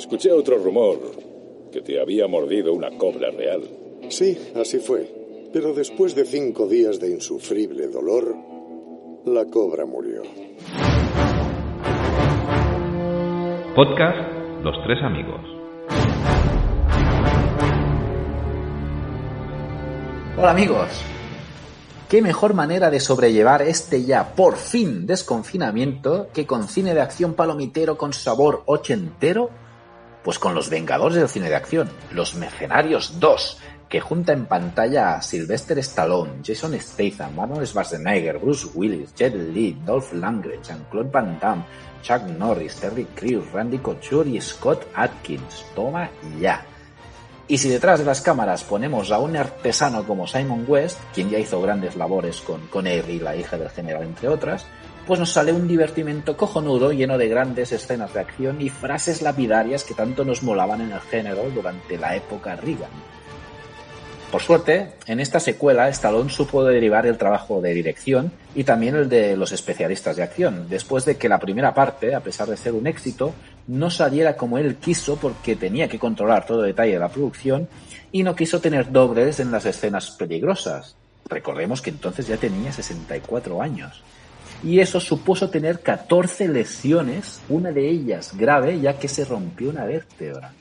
Escuché otro rumor, que te había mordido una cobra real. Sí, así fue. Pero después de cinco días de insufrible dolor, la cobra murió. Podcast Los Tres Amigos. Hola amigos. ¿Qué mejor manera de sobrellevar este ya por fin desconfinamiento que con cine de acción palomitero con sabor ochentero? Pues con Los Vengadores del cine de acción, Los Mercenarios 2, que junta en pantalla a Sylvester Stallone, Jason Statham, Arnold Schwarzenegger, Bruce Willis, Jet Li, Dolph Lundgren, Jean-Claude Van Damme, Chuck Norris, Terry Crews, Randy Couture y Scott Atkins. Toma ya. Y si detrás de las cámaras ponemos a un artesano como Simon West, quien ya hizo grandes labores con, con y la hija del general, entre otras, pues nos sale un divertimento cojonudo lleno de grandes escenas de acción y frases lapidarias que tanto nos molaban en el género durante la época Reagan. Por suerte, en esta secuela Stallone supo derivar el trabajo de dirección y también el de los especialistas de acción, después de que la primera parte, a pesar de ser un éxito, no saliera como él quiso porque tenía que controlar todo detalle de la producción y no quiso tener dobles en las escenas peligrosas. Recordemos que entonces ya tenía 64 años. Y eso supuso tener 14 lesiones, una de ellas grave ya que se rompió una vértebra.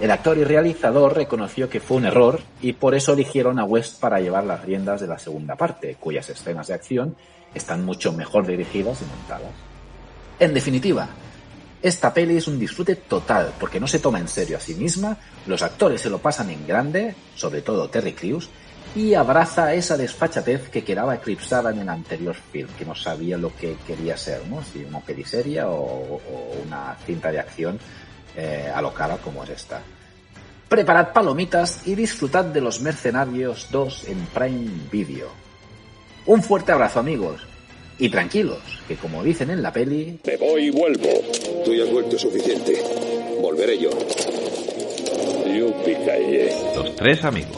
El actor y realizador reconoció que fue un error y por eso eligieron a West para llevar las riendas de la segunda parte, cuyas escenas de acción están mucho mejor dirigidas y montadas. En definitiva, esta peli es un disfrute total porque no se toma en serio a sí misma, los actores se lo pasan en grande, sobre todo Terry Crews, y abraza esa desfachatez que quedaba eclipsada en el anterior film, que no sabía lo que quería ser, ¿no? si una peliseria o, o una cinta de acción eh, alocada como es esta. Preparad palomitas y disfrutad de los Mercenarios 2 en Prime Video. Un fuerte abrazo amigos. Y tranquilos, que como dicen en la peli... Me voy y vuelvo. Tú ya has vuelto suficiente. Volveré yo. Los tres amigos.